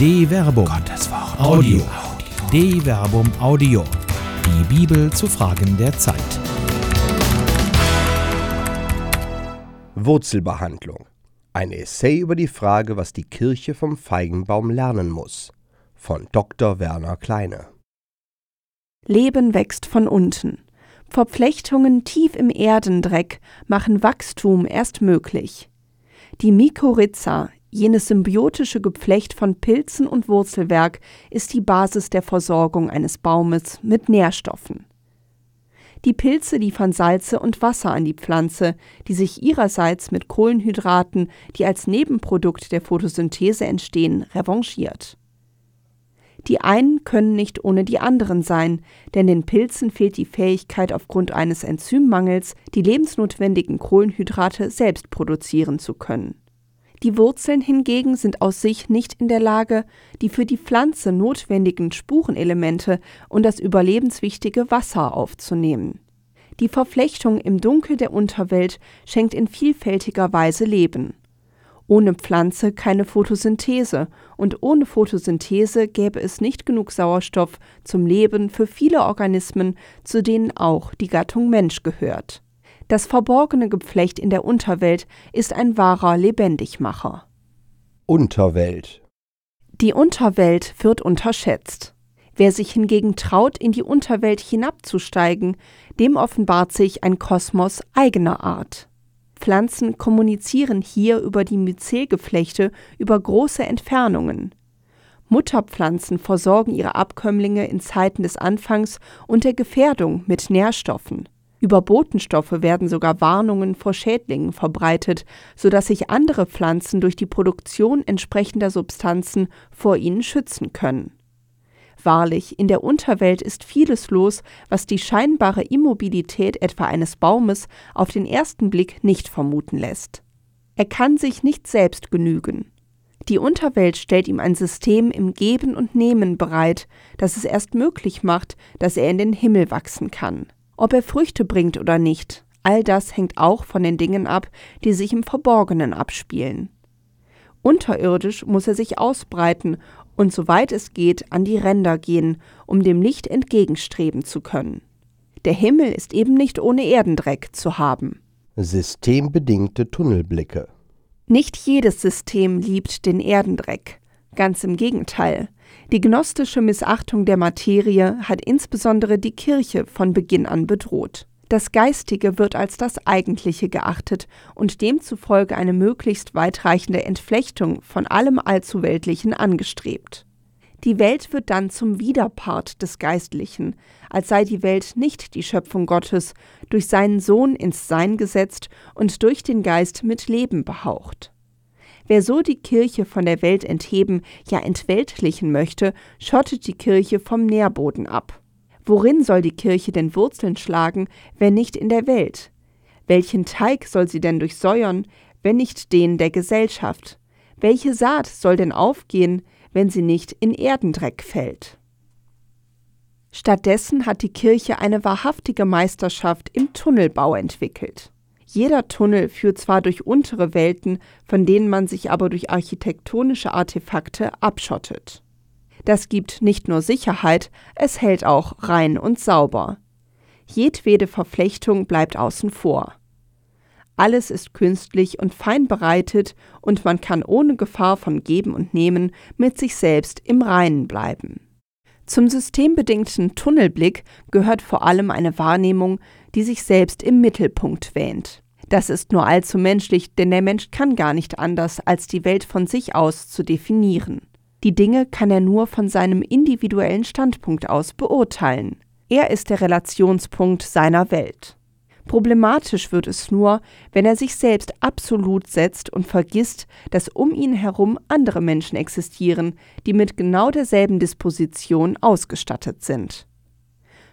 De Verbum. Gottes Wort. Audio. De Verbum Audio. Die Bibel zu Fragen der Zeit. Wurzelbehandlung. Ein Essay über die Frage, was die Kirche vom Feigenbaum lernen muss. Von Dr. Werner Kleine. Leben wächst von unten. Verflechtungen tief im Erdendreck machen Wachstum erst möglich. Die Mykorrhiza, jenes symbiotische Geflecht von Pilzen und Wurzelwerk, ist die Basis der Versorgung eines Baumes mit Nährstoffen. Die Pilze liefern Salze und Wasser an die Pflanze, die sich ihrerseits mit Kohlenhydraten, die als Nebenprodukt der Photosynthese entstehen, revanchiert. Die einen können nicht ohne die anderen sein, denn den Pilzen fehlt die Fähigkeit aufgrund eines Enzymmangels, die lebensnotwendigen Kohlenhydrate selbst produzieren zu können. Die Wurzeln hingegen sind aus sich nicht in der Lage, die für die Pflanze notwendigen Spurenelemente und das überlebenswichtige Wasser aufzunehmen. Die Verflechtung im Dunkel der Unterwelt schenkt in vielfältiger Weise Leben. Ohne Pflanze keine Photosynthese und ohne Photosynthese gäbe es nicht genug Sauerstoff zum Leben für viele Organismen, zu denen auch die Gattung Mensch gehört. Das verborgene Geflecht in der Unterwelt ist ein wahrer Lebendigmacher. Unterwelt. Die Unterwelt wird unterschätzt. Wer sich hingegen traut, in die Unterwelt hinabzusteigen, dem offenbart sich ein Kosmos eigener Art. Pflanzen kommunizieren hier über die Myzelgeflechte über große Entfernungen. Mutterpflanzen versorgen ihre Abkömmlinge in Zeiten des Anfangs und der Gefährdung mit Nährstoffen. Über Botenstoffe werden sogar Warnungen vor Schädlingen verbreitet, sodass sich andere Pflanzen durch die Produktion entsprechender Substanzen vor ihnen schützen können. Wahrlich, in der Unterwelt ist vieles los, was die scheinbare Immobilität etwa eines Baumes auf den ersten Blick nicht vermuten lässt. Er kann sich nicht selbst genügen. Die Unterwelt stellt ihm ein System im Geben und Nehmen bereit, das es erst möglich macht, dass er in den Himmel wachsen kann. Ob er Früchte bringt oder nicht, all das hängt auch von den Dingen ab, die sich im Verborgenen abspielen. Unterirdisch muss er sich ausbreiten und soweit es geht an die Ränder gehen, um dem Licht entgegenstreben zu können. Der Himmel ist eben nicht ohne Erdendreck zu haben. Systembedingte Tunnelblicke. Nicht jedes System liebt den Erdendreck. Ganz im Gegenteil. Die gnostische Missachtung der Materie hat insbesondere die Kirche von Beginn an bedroht. Das Geistige wird als das Eigentliche geachtet und demzufolge eine möglichst weitreichende Entflechtung von allem Allzuweltlichen angestrebt. Die Welt wird dann zum Widerpart des Geistlichen, als sei die Welt nicht die Schöpfung Gottes, durch seinen Sohn ins Sein gesetzt und durch den Geist mit Leben behaucht. Wer so die Kirche von der Welt entheben, ja entweltlichen möchte, schottet die Kirche vom Nährboden ab. Worin soll die Kirche denn Wurzeln schlagen, wenn nicht in der Welt? Welchen Teig soll sie denn durchsäuern, wenn nicht den der Gesellschaft? Welche Saat soll denn aufgehen, wenn sie nicht in Erdendreck fällt? Stattdessen hat die Kirche eine wahrhaftige Meisterschaft im Tunnelbau entwickelt. Jeder Tunnel führt zwar durch untere Welten, von denen man sich aber durch architektonische Artefakte abschottet. Das gibt nicht nur Sicherheit, es hält auch rein und sauber. Jedwede Verflechtung bleibt außen vor. Alles ist künstlich und fein bereitet und man kann ohne Gefahr von Geben und Nehmen mit sich selbst im Reinen bleiben. Zum systembedingten Tunnelblick gehört vor allem eine Wahrnehmung, die sich selbst im Mittelpunkt wähnt. Das ist nur allzu menschlich, denn der Mensch kann gar nicht anders, als die Welt von sich aus zu definieren. Die Dinge kann er nur von seinem individuellen Standpunkt aus beurteilen. Er ist der Relationspunkt seiner Welt. Problematisch wird es nur, wenn er sich selbst absolut setzt und vergisst, dass um ihn herum andere Menschen existieren, die mit genau derselben Disposition ausgestattet sind.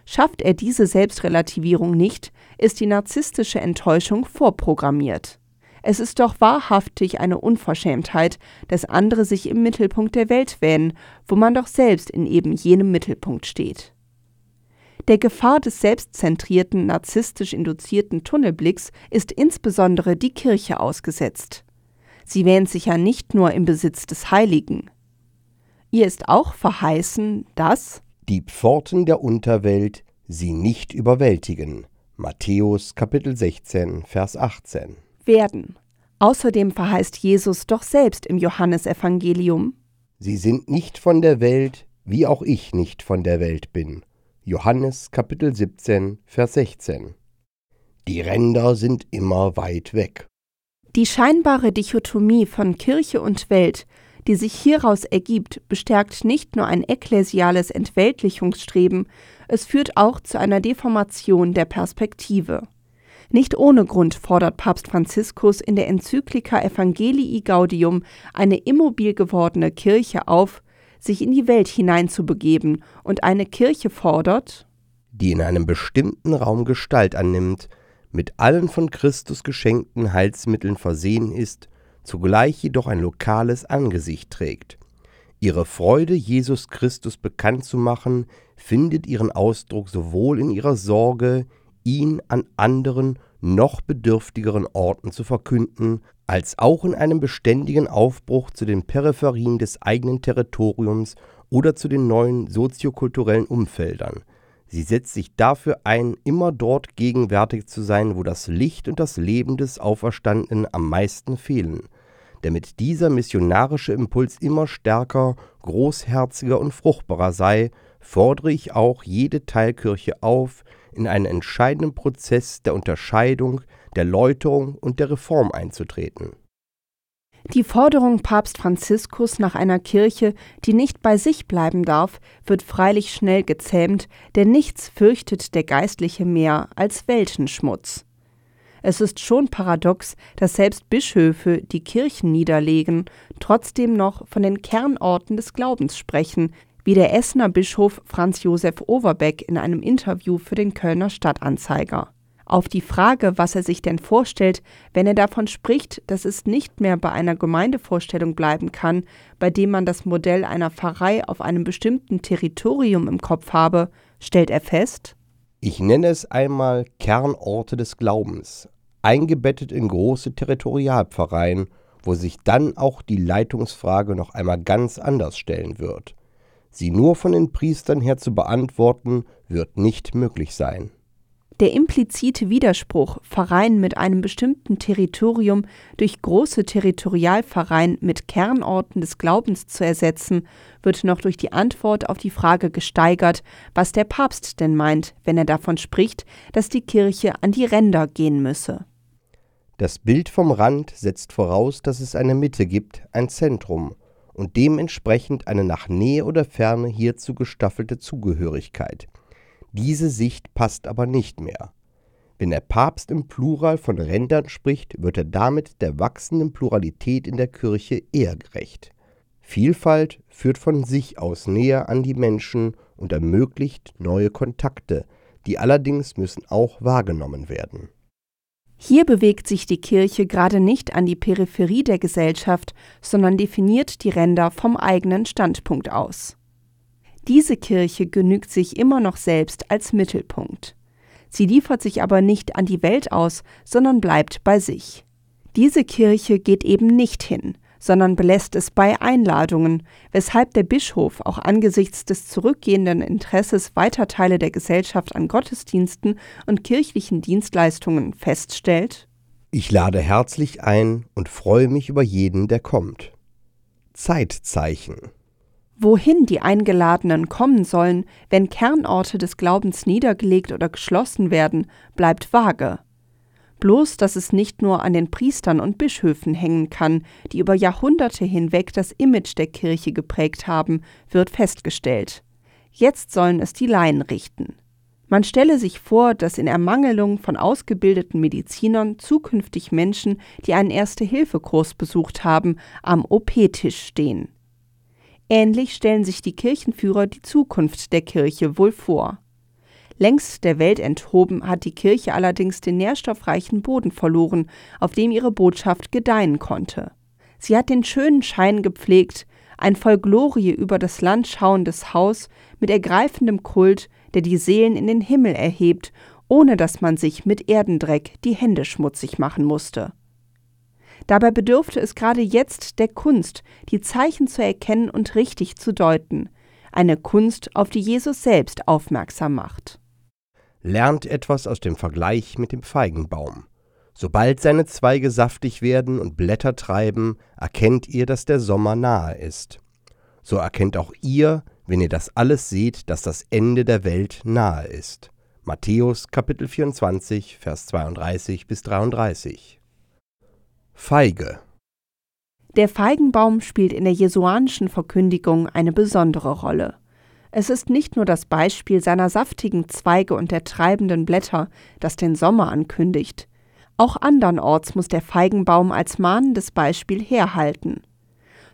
Schafft er diese Selbstrelativierung nicht, ist die narzisstische Enttäuschung vorprogrammiert. Es ist doch wahrhaftig eine Unverschämtheit, dass andere sich im Mittelpunkt der Welt wähnen, wo man doch selbst in eben jenem Mittelpunkt steht. Der Gefahr des selbstzentrierten, narzisstisch induzierten Tunnelblicks ist insbesondere die Kirche ausgesetzt. Sie wähnt sich ja nicht nur im Besitz des Heiligen. Ihr ist auch verheißen, dass die Pforten der Unterwelt sie nicht überwältigen. Matthäus Kapitel 16, Vers 18. werden. Außerdem verheißt Jesus doch selbst im Johannesevangelium. Sie sind nicht von der Welt, wie auch ich nicht von der Welt bin. Johannes Kapitel 17, Vers 16. Die Ränder sind immer weit weg. Die scheinbare Dichotomie von Kirche und Welt, die sich hieraus ergibt, bestärkt nicht nur ein ekklesiales Entweltlichungsstreben, es führt auch zu einer Deformation der Perspektive. Nicht ohne Grund fordert Papst Franziskus in der Enzyklika Evangelii Gaudium eine immobil gewordene Kirche auf, sich in die Welt hineinzubegeben, und eine Kirche fordert, die in einem bestimmten Raum Gestalt annimmt, mit allen von Christus geschenkten Heilsmitteln versehen ist, zugleich jedoch ein lokales Angesicht trägt. Ihre Freude, Jesus Christus bekannt zu machen, findet ihren Ausdruck sowohl in ihrer Sorge, ihn an anderen, noch bedürftigeren Orten zu verkünden, als auch in einem beständigen Aufbruch zu den Peripherien des eigenen Territoriums oder zu den neuen soziokulturellen Umfeldern. Sie setzt sich dafür ein, immer dort gegenwärtig zu sein, wo das Licht und das Leben des Auferstandenen am meisten fehlen – damit dieser missionarische Impuls immer stärker, großherziger und fruchtbarer sei, fordere ich auch jede Teilkirche auf, in einen entscheidenden Prozess der Unterscheidung, der Läuterung und der Reform einzutreten. Die Forderung Papst Franziskus nach einer Kirche, die nicht bei sich bleiben darf, wird freilich schnell gezähmt, denn nichts fürchtet der Geistliche mehr als Weltenschmutz. Es ist schon paradox, dass selbst Bischöfe, die Kirchen niederlegen, trotzdem noch von den Kernorten des Glaubens sprechen, wie der Essener Bischof Franz Josef Overbeck in einem Interview für den Kölner Stadtanzeiger. Auf die Frage, was er sich denn vorstellt, wenn er davon spricht, dass es nicht mehr bei einer Gemeindevorstellung bleiben kann, bei dem man das Modell einer Pfarrei auf einem bestimmten Territorium im Kopf habe, stellt er fest, ich nenne es einmal Kernorte des Glaubens, eingebettet in große Territorialpfarreien, wo sich dann auch die Leitungsfrage noch einmal ganz anders stellen wird. Sie nur von den Priestern her zu beantworten, wird nicht möglich sein. Der implizite Widerspruch, Pfarreien mit einem bestimmten Territorium durch große Territorialpfarreien mit Kernorten des Glaubens zu ersetzen, wird noch durch die Antwort auf die Frage gesteigert, was der Papst denn meint, wenn er davon spricht, dass die Kirche an die Ränder gehen müsse. Das Bild vom Rand setzt voraus, dass es eine Mitte gibt, ein Zentrum und dementsprechend eine nach Nähe oder Ferne hierzu gestaffelte Zugehörigkeit. Diese Sicht passt aber nicht mehr. Wenn der Papst im Plural von Rändern spricht, wird er damit der wachsenden Pluralität in der Kirche eher gerecht. Vielfalt führt von sich aus näher an die Menschen und ermöglicht neue Kontakte, die allerdings müssen auch wahrgenommen werden. Hier bewegt sich die Kirche gerade nicht an die Peripherie der Gesellschaft, sondern definiert die Ränder vom eigenen Standpunkt aus. Diese Kirche genügt sich immer noch selbst als Mittelpunkt. Sie liefert sich aber nicht an die Welt aus, sondern bleibt bei sich. Diese Kirche geht eben nicht hin, sondern belässt es bei Einladungen, weshalb der Bischof auch angesichts des zurückgehenden Interesses weiter Teile der Gesellschaft an Gottesdiensten und kirchlichen Dienstleistungen feststellt Ich lade herzlich ein und freue mich über jeden, der kommt. Zeitzeichen Wohin die Eingeladenen kommen sollen, wenn Kernorte des Glaubens niedergelegt oder geschlossen werden, bleibt vage. Bloß, dass es nicht nur an den Priestern und Bischöfen hängen kann, die über Jahrhunderte hinweg das Image der Kirche geprägt haben, wird festgestellt. Jetzt sollen es die Laien richten. Man stelle sich vor, dass in Ermangelung von ausgebildeten Medizinern zukünftig Menschen, die einen Erste-Hilfe-Kurs besucht haben, am OP-Tisch stehen. Ähnlich stellen sich die Kirchenführer die Zukunft der Kirche wohl vor. Längst der Welt enthoben hat die Kirche allerdings den nährstoffreichen Boden verloren, auf dem ihre Botschaft gedeihen konnte. Sie hat den schönen Schein gepflegt, ein voll Glorie über das Land schauendes Haus mit ergreifendem Kult, der die Seelen in den Himmel erhebt, ohne dass man sich mit Erdendreck die Hände schmutzig machen musste. Dabei bedürfte es gerade jetzt der Kunst, die Zeichen zu erkennen und richtig zu deuten, eine Kunst, auf die Jesus selbst aufmerksam macht. Lernt etwas aus dem Vergleich mit dem Feigenbaum. Sobald seine Zweige saftig werden und Blätter treiben, erkennt ihr, dass der Sommer nahe ist. So erkennt auch ihr, wenn ihr das alles seht, dass das Ende der Welt nahe ist. Matthäus Kapitel 24, Vers 32 bis 33. Feige. Der Feigenbaum spielt in der jesuanischen Verkündigung eine besondere Rolle. Es ist nicht nur das Beispiel seiner saftigen Zweige und der treibenden Blätter, das den Sommer ankündigt. Auch andernorts muss der Feigenbaum als mahnendes Beispiel herhalten.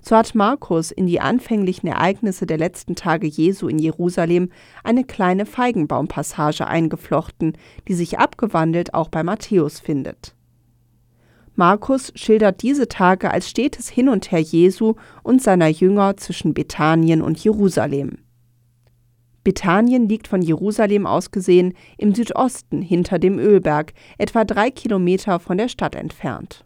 So hat Markus in die anfänglichen Ereignisse der letzten Tage Jesu in Jerusalem eine kleine Feigenbaumpassage eingeflochten, die sich abgewandelt auch bei Matthäus findet. Markus schildert diese Tage als stetes Hin und Her Jesu und seiner Jünger zwischen Bethanien und Jerusalem. Bethanien liegt von Jerusalem aus gesehen im Südosten hinter dem Ölberg, etwa drei Kilometer von der Stadt entfernt.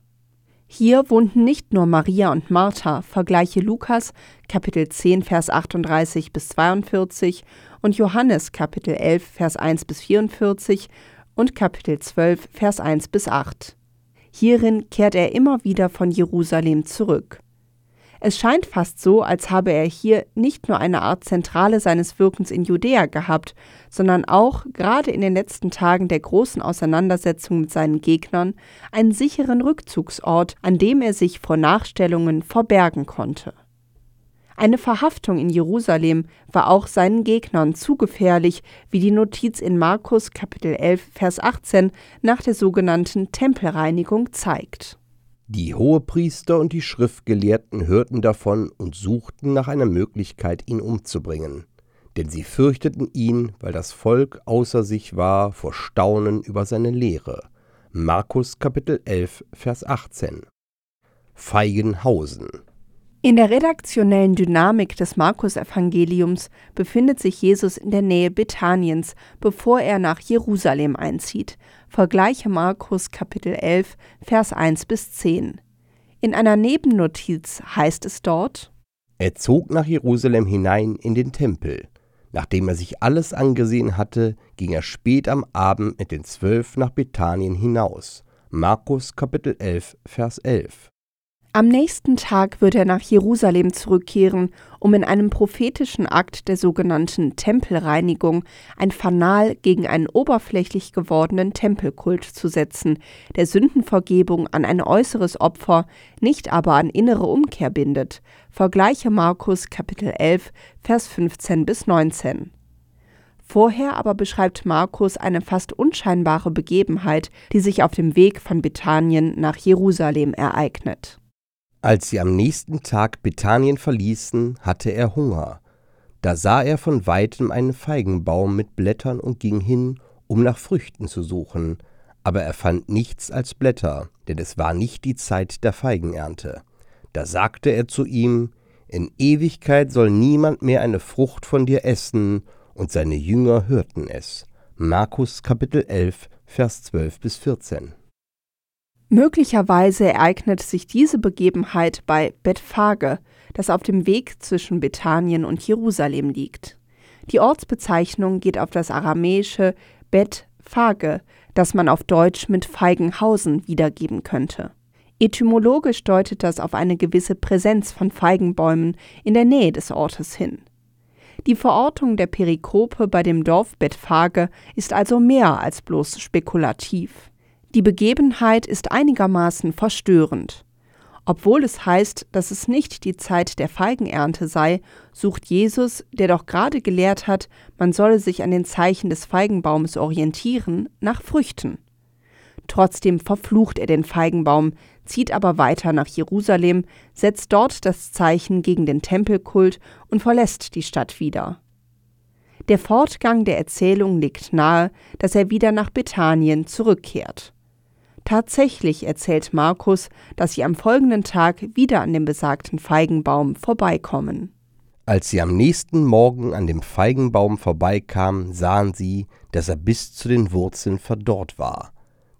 Hier wohnten nicht nur Maria und Martha, vergleiche Lukas Kapitel 10 Vers 38 bis 42 und Johannes Kapitel 11 Vers 1 bis 44 und Kapitel 12 Vers 1 bis 8. Hierin kehrt er immer wieder von Jerusalem zurück. Es scheint fast so, als habe er hier nicht nur eine Art Zentrale seines Wirkens in Judäa gehabt, sondern auch, gerade in den letzten Tagen der großen Auseinandersetzung mit seinen Gegnern, einen sicheren Rückzugsort, an dem er sich vor Nachstellungen verbergen konnte. Eine Verhaftung in Jerusalem war auch seinen Gegnern zu gefährlich, wie die Notiz in Markus Kapitel 11 Vers 18 nach der sogenannten Tempelreinigung zeigt. Die Hohepriester und die Schriftgelehrten hörten davon und suchten nach einer Möglichkeit, ihn umzubringen. Denn sie fürchteten ihn, weil das Volk außer sich war vor Staunen über seine Lehre. Markus Kapitel 11, Vers 18. Feigenhausen in der redaktionellen Dynamik des Markus-Evangeliums befindet sich Jesus in der Nähe Bethaniens, bevor er nach Jerusalem einzieht. Vergleiche Markus Kapitel 11, Vers 1 bis 10. In einer Nebennotiz heißt es dort: Er zog nach Jerusalem hinein in den Tempel. Nachdem er sich alles angesehen hatte, ging er spät am Abend mit den Zwölf nach Bethanien hinaus. Markus Kapitel 11, Vers 11. Am nächsten Tag wird er nach Jerusalem zurückkehren, um in einem prophetischen Akt der sogenannten Tempelreinigung ein Fanal gegen einen oberflächlich gewordenen Tempelkult zu setzen, der Sündenvergebung an ein äußeres Opfer, nicht aber an innere Umkehr bindet. Vergleiche Markus Kapitel 11, Vers 15 bis 19. Vorher aber beschreibt Markus eine fast unscheinbare Begebenheit, die sich auf dem Weg von Bethanien nach Jerusalem ereignet. Als sie am nächsten Tag Bethanien verließen, hatte er Hunger. Da sah er von weitem einen Feigenbaum mit Blättern und ging hin, um nach Früchten zu suchen, aber er fand nichts als Blätter, denn es war nicht die Zeit der Feigenernte. Da sagte er zu ihm, In Ewigkeit soll niemand mehr eine Frucht von dir essen, und seine Jünger hörten es. Markus Kapitel 11, Vers 12 bis 14. Möglicherweise ereignet sich diese Begebenheit bei Bethphage, das auf dem Weg zwischen Bethanien und Jerusalem liegt. Die Ortsbezeichnung geht auf das aramäische Bethphage, das man auf Deutsch mit Feigenhausen wiedergeben könnte. Etymologisch deutet das auf eine gewisse Präsenz von Feigenbäumen in der Nähe des Ortes hin. Die Verortung der Perikope bei dem Dorf Bethphage ist also mehr als bloß spekulativ. Die Begebenheit ist einigermaßen verstörend. Obwohl es heißt, dass es nicht die Zeit der Feigenernte sei, sucht Jesus, der doch gerade gelehrt hat, man solle sich an den Zeichen des Feigenbaumes orientieren, nach Früchten. Trotzdem verflucht er den Feigenbaum, zieht aber weiter nach Jerusalem, setzt dort das Zeichen gegen den Tempelkult und verlässt die Stadt wieder. Der Fortgang der Erzählung legt nahe, dass er wieder nach Bethanien zurückkehrt. Tatsächlich erzählt Markus, dass sie am folgenden Tag wieder an dem besagten Feigenbaum vorbeikommen. Als sie am nächsten Morgen an dem Feigenbaum vorbeikamen, sahen sie, dass er bis zu den Wurzeln verdorrt war.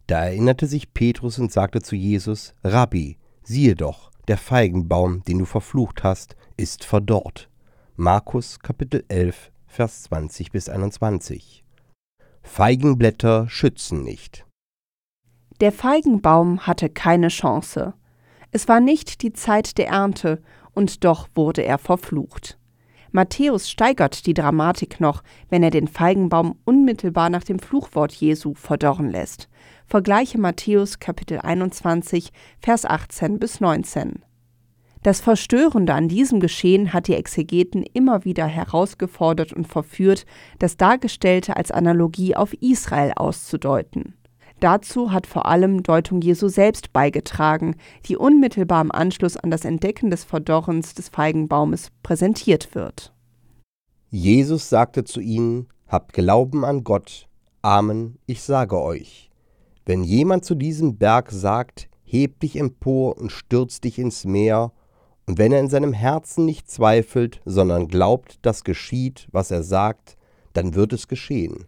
Da erinnerte sich Petrus und sagte zu Jesus, Rabbi, siehe doch, der Feigenbaum, den du verflucht hast, ist verdorrt. Markus Kapitel 11, Vers 20 bis 21. Feigenblätter schützen nicht. Der Feigenbaum hatte keine Chance. Es war nicht die Zeit der Ernte, und doch wurde er verflucht. Matthäus steigert die Dramatik noch, wenn er den Feigenbaum unmittelbar nach dem Fluchwort Jesu verdorren lässt. Vergleiche Matthäus Kapitel 21, Vers 18 bis 19. Das Verstörende an diesem Geschehen hat die Exegeten immer wieder herausgefordert und verführt, das Dargestellte als Analogie auf Israel auszudeuten. Dazu hat vor allem Deutung Jesu selbst beigetragen, die unmittelbar im Anschluss an das Entdecken des Verdorrens des Feigenbaumes präsentiert wird. Jesus sagte zu ihnen, Habt Glauben an Gott. Amen, ich sage euch. Wenn jemand zu diesem Berg sagt, Heb dich empor und stürz dich ins Meer, und wenn er in seinem Herzen nicht zweifelt, sondern glaubt, dass geschieht, was er sagt, dann wird es geschehen.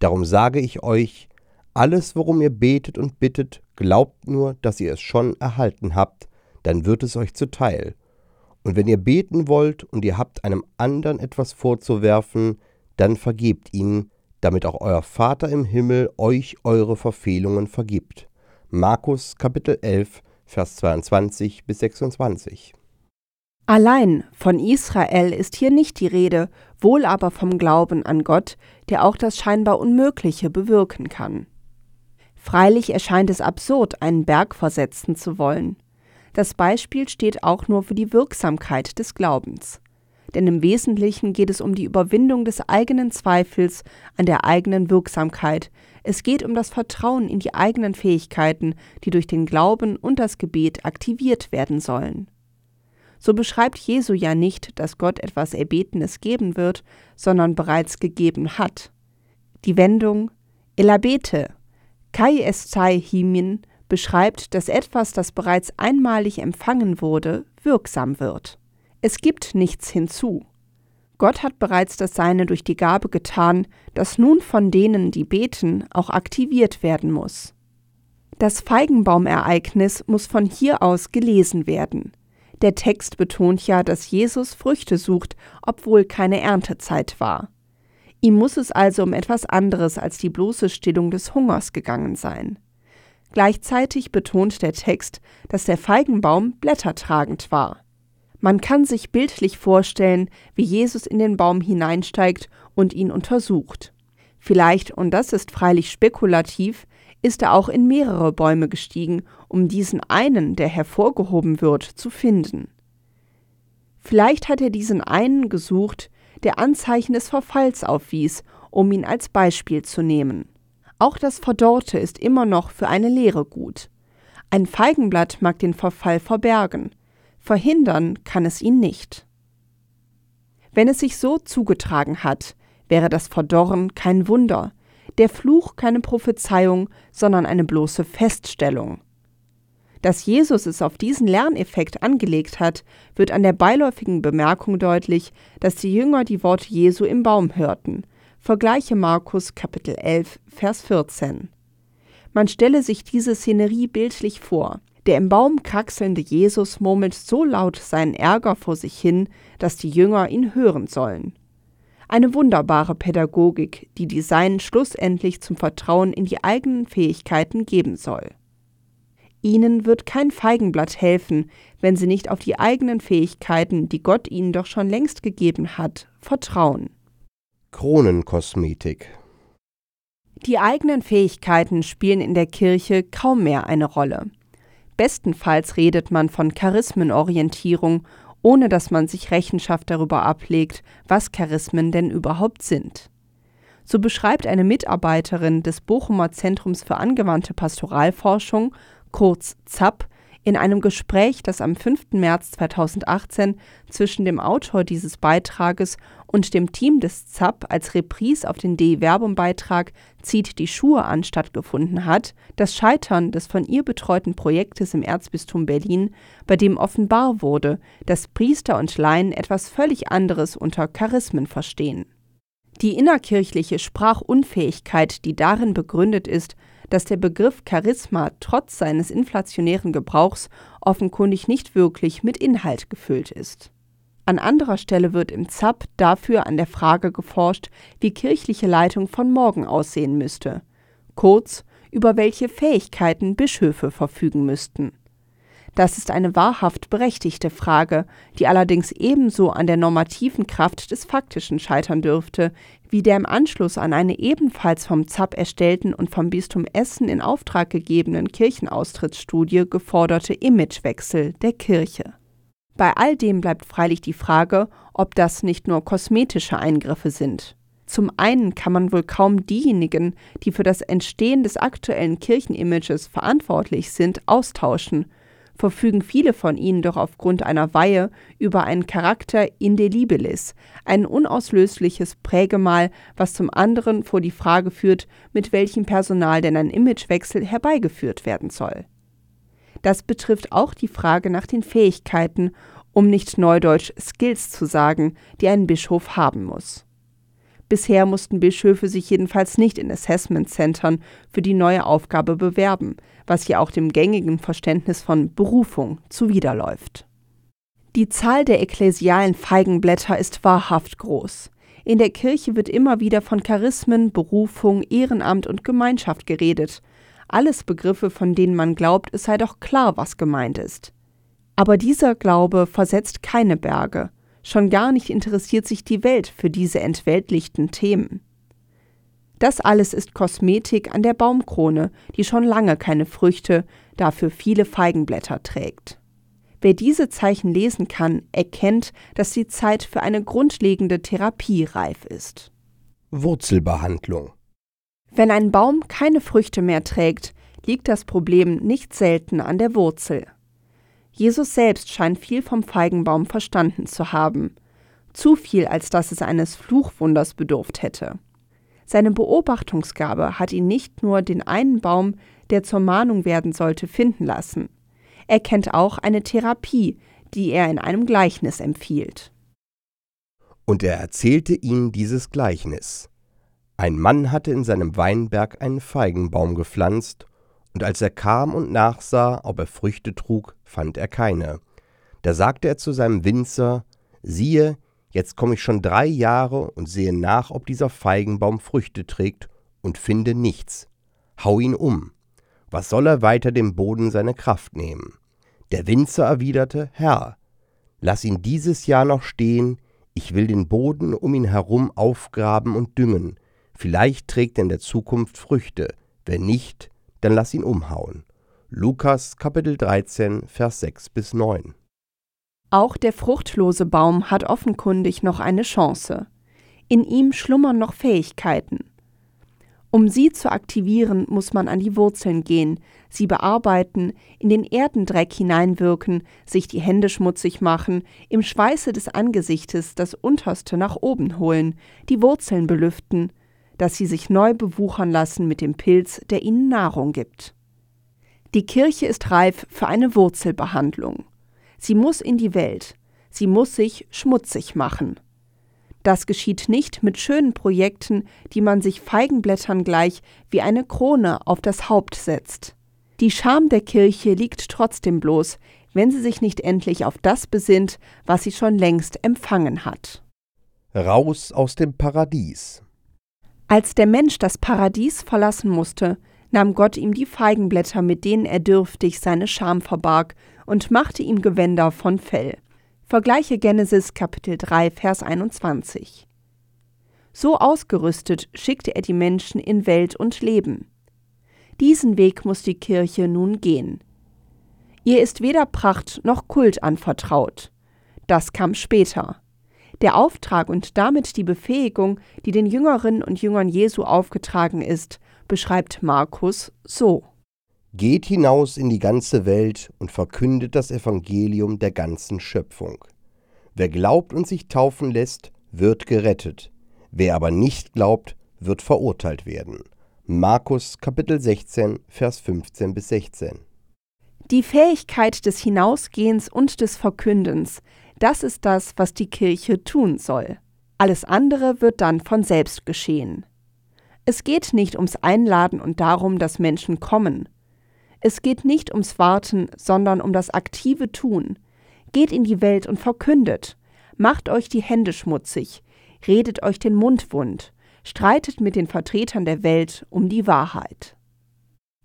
Darum sage ich euch, alles, worum ihr betet und bittet, glaubt nur, dass ihr es schon erhalten habt, dann wird es euch zuteil. Und wenn ihr beten wollt und ihr habt einem anderen etwas vorzuwerfen, dann vergebt ihnen, damit auch euer Vater im Himmel euch eure Verfehlungen vergibt. Markus Kapitel 11, Vers 22 bis 26. Allein von Israel ist hier nicht die Rede, wohl aber vom Glauben an Gott, der auch das scheinbar Unmögliche bewirken kann. Freilich erscheint es absurd, einen Berg versetzen zu wollen. Das Beispiel steht auch nur für die Wirksamkeit des Glaubens. Denn im Wesentlichen geht es um die Überwindung des eigenen Zweifels an der eigenen Wirksamkeit. Es geht um das Vertrauen in die eigenen Fähigkeiten, die durch den Glauben und das Gebet aktiviert werden sollen. So beschreibt Jesu ja nicht, dass Gott etwas Erbetenes geben wird, sondern bereits gegeben hat. Die Wendung Elabete Kai Estai Himin beschreibt, dass etwas, das bereits einmalig empfangen wurde, wirksam wird. Es gibt nichts hinzu. Gott hat bereits das Seine durch die Gabe getan, das nun von denen, die beten, auch aktiviert werden muss. Das Feigenbaumereignis muss von hier aus gelesen werden. Der Text betont ja, dass Jesus Früchte sucht, obwohl keine Erntezeit war. Ihm muss es also um etwas anderes als die bloße Stillung des Hungers gegangen sein. Gleichzeitig betont der Text, dass der Feigenbaum blättertragend war. Man kann sich bildlich vorstellen, wie Jesus in den Baum hineinsteigt und ihn untersucht. Vielleicht, und das ist freilich spekulativ, ist er auch in mehrere Bäume gestiegen, um diesen einen, der hervorgehoben wird, zu finden. Vielleicht hat er diesen einen gesucht, der Anzeichen des Verfalls aufwies, um ihn als Beispiel zu nehmen. Auch das Verdorrte ist immer noch für eine Lehre gut. Ein Feigenblatt mag den Verfall verbergen, verhindern kann es ihn nicht. Wenn es sich so zugetragen hat, wäre das Verdorren kein Wunder, der Fluch keine Prophezeiung, sondern eine bloße Feststellung. Dass Jesus es auf diesen Lerneffekt angelegt hat, wird an der beiläufigen Bemerkung deutlich, dass die Jünger die Worte Jesu im Baum hörten. Vergleiche Markus Kapitel 11, Vers 14. Man stelle sich diese Szenerie bildlich vor. Der im Baum kraxelnde Jesus murmelt so laut seinen Ärger vor sich hin, dass die Jünger ihn hören sollen. Eine wunderbare Pädagogik, die Seinen schlussendlich zum Vertrauen in die eigenen Fähigkeiten geben soll. Ihnen wird kein Feigenblatt helfen, wenn Sie nicht auf die eigenen Fähigkeiten, die Gott Ihnen doch schon längst gegeben hat, vertrauen. Kronenkosmetik Die eigenen Fähigkeiten spielen in der Kirche kaum mehr eine Rolle. Bestenfalls redet man von Charismenorientierung, ohne dass man sich Rechenschaft darüber ablegt, was Charismen denn überhaupt sind. So beschreibt eine Mitarbeiterin des Bochumer Zentrums für angewandte Pastoralforschung kurz ZAP, in einem Gespräch, das am 5. März 2018 zwischen dem Autor dieses Beitrages und dem Team des ZAP als Reprise auf den De-Verbum-Beitrag Zieht die Schuhe an stattgefunden hat, das Scheitern des von ihr betreuten Projektes im Erzbistum Berlin, bei dem offenbar wurde, dass Priester und Laien etwas völlig anderes unter Charismen verstehen. Die innerkirchliche Sprachunfähigkeit, die darin begründet ist, dass der Begriff Charisma trotz seines inflationären Gebrauchs offenkundig nicht wirklich mit Inhalt gefüllt ist. An anderer Stelle wird im ZAP dafür an der Frage geforscht, wie kirchliche Leitung von morgen aussehen müsste, kurz über welche Fähigkeiten Bischöfe verfügen müssten. Das ist eine wahrhaft berechtigte Frage, die allerdings ebenso an der normativen Kraft des Faktischen scheitern dürfte, wie der im Anschluss an eine ebenfalls vom ZAP erstellten und vom Bistum Essen in Auftrag gegebenen Kirchenaustrittsstudie geforderte Imagewechsel der Kirche. Bei all dem bleibt freilich die Frage, ob das nicht nur kosmetische Eingriffe sind. Zum einen kann man wohl kaum diejenigen, die für das Entstehen des aktuellen Kirchenimages verantwortlich sind, austauschen, verfügen viele von ihnen doch aufgrund einer Weihe über einen Charakter indelibilis, ein unauslösliches Prägemal, was zum anderen vor die Frage führt, mit welchem Personal denn ein Imagewechsel herbeigeführt werden soll. Das betrifft auch die Frage nach den Fähigkeiten, um nicht neudeutsch Skills zu sagen, die ein Bischof haben muss. Bisher mussten Bischöfe sich jedenfalls nicht in Assessment Centern für die neue Aufgabe bewerben, was ja auch dem gängigen Verständnis von Berufung zuwiderläuft. Die Zahl der ekklesialen Feigenblätter ist wahrhaft groß. In der Kirche wird immer wieder von Charismen, Berufung, Ehrenamt und Gemeinschaft geredet. Alles Begriffe, von denen man glaubt, es sei doch klar, was gemeint ist. Aber dieser Glaube versetzt keine Berge, Schon gar nicht interessiert sich die Welt für diese entweltlichten Themen. Das alles ist Kosmetik an der Baumkrone, die schon lange keine Früchte, dafür viele Feigenblätter trägt. Wer diese Zeichen lesen kann, erkennt, dass die Zeit für eine grundlegende Therapie reif ist. Wurzelbehandlung Wenn ein Baum keine Früchte mehr trägt, liegt das Problem nicht selten an der Wurzel. Jesus selbst scheint viel vom Feigenbaum verstanden zu haben, zu viel, als dass es eines Fluchwunders bedurft hätte. Seine Beobachtungsgabe hat ihn nicht nur den einen Baum, der zur Mahnung werden sollte, finden lassen. Er kennt auch eine Therapie, die er in einem Gleichnis empfiehlt. Und er erzählte ihnen dieses Gleichnis. Ein Mann hatte in seinem Weinberg einen Feigenbaum gepflanzt und als er kam und nachsah, ob er Früchte trug, fand er keine. Da sagte er zu seinem Winzer, siehe, jetzt komme ich schon drei Jahre und sehe nach, ob dieser Feigenbaum Früchte trägt, und finde nichts. Hau ihn um. Was soll er weiter dem Boden seine Kraft nehmen? Der Winzer erwiderte, Herr, lass ihn dieses Jahr noch stehen, ich will den Boden um ihn herum aufgraben und düngen, vielleicht trägt er in der Zukunft Früchte, wenn nicht, dann lass ihn umhauen. Lukas Kapitel 13, Vers 6 bis 9. Auch der fruchtlose Baum hat offenkundig noch eine Chance. In ihm schlummern noch Fähigkeiten. Um sie zu aktivieren, muss man an die Wurzeln gehen, sie bearbeiten, in den Erdendreck hineinwirken, sich die Hände schmutzig machen, im Schweiße des Angesichtes das Unterste nach oben holen, die Wurzeln belüften, dass sie sich neu bewuchern lassen mit dem Pilz, der ihnen Nahrung gibt. Die Kirche ist reif für eine Wurzelbehandlung. Sie muss in die Welt, sie muss sich schmutzig machen. Das geschieht nicht mit schönen Projekten, die man sich Feigenblättern gleich wie eine Krone auf das Haupt setzt. Die Scham der Kirche liegt trotzdem bloß, wenn sie sich nicht endlich auf das besinnt, was sie schon längst empfangen hat. Raus aus dem Paradies. Als der Mensch das Paradies verlassen musste, nahm Gott ihm die Feigenblätter, mit denen er dürftig seine Scham verbarg, und machte ihm Gewänder von Fell. Vergleiche Genesis Kapitel 3, Vers 21. So ausgerüstet schickte er die Menschen in Welt und Leben. Diesen Weg muss die Kirche nun gehen. Ihr ist weder Pracht noch Kult anvertraut. Das kam später. Der Auftrag und damit die Befähigung, die den Jüngerinnen und Jüngern Jesu aufgetragen ist, beschreibt Markus so. Geht hinaus in die ganze Welt und verkündet das Evangelium der ganzen Schöpfung. Wer glaubt und sich taufen lässt, wird gerettet. Wer aber nicht glaubt, wird verurteilt werden. Markus Kapitel 16, Vers 15 bis 16. Die Fähigkeit des Hinausgehens und des Verkündens das ist das, was die Kirche tun soll. Alles andere wird dann von selbst geschehen. Es geht nicht ums Einladen und darum, dass Menschen kommen. Es geht nicht ums Warten, sondern um das aktive Tun. Geht in die Welt und verkündet. Macht euch die Hände schmutzig. Redet euch den Mund wund. Streitet mit den Vertretern der Welt um die Wahrheit.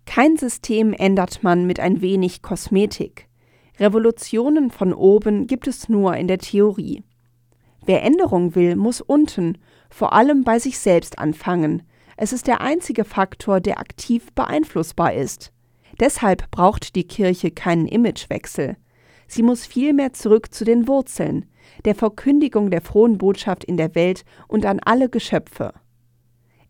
Kein System ändert man mit ein wenig Kosmetik. Revolutionen von oben gibt es nur in der Theorie. Wer Änderung will, muss unten, vor allem bei sich selbst anfangen. Es ist der einzige Faktor, der aktiv beeinflussbar ist. Deshalb braucht die Kirche keinen Imagewechsel. Sie muss vielmehr zurück zu den Wurzeln, der Verkündigung der frohen Botschaft in der Welt und an alle Geschöpfe.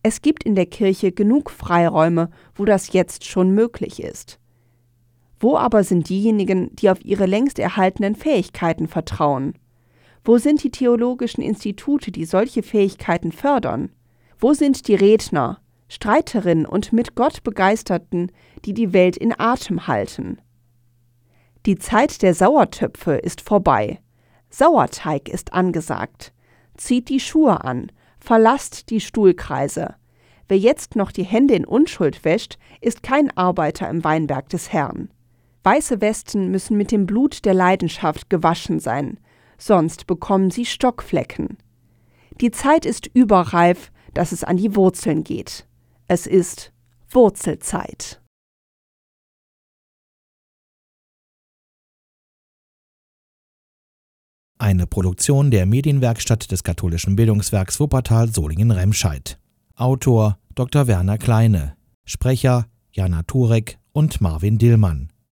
Es gibt in der Kirche genug Freiräume, wo das jetzt schon möglich ist. Wo aber sind diejenigen, die auf ihre längst erhaltenen Fähigkeiten vertrauen? Wo sind die theologischen Institute, die solche Fähigkeiten fördern? Wo sind die Redner, Streiterinnen und mit Gott Begeisterten, die die Welt in Atem halten? Die Zeit der Sauertöpfe ist vorbei. Sauerteig ist angesagt. Zieht die Schuhe an, verlasst die Stuhlkreise. Wer jetzt noch die Hände in Unschuld wäscht, ist kein Arbeiter im Weinberg des Herrn. Weiße Westen müssen mit dem Blut der Leidenschaft gewaschen sein, sonst bekommen sie Stockflecken. Die Zeit ist überreif, dass es an die Wurzeln geht. Es ist Wurzelzeit. Eine Produktion der Medienwerkstatt des katholischen Bildungswerks Wuppertal Solingen-Remscheid. Autor Dr. Werner Kleine. Sprecher Jana Turek und Marvin Dillmann.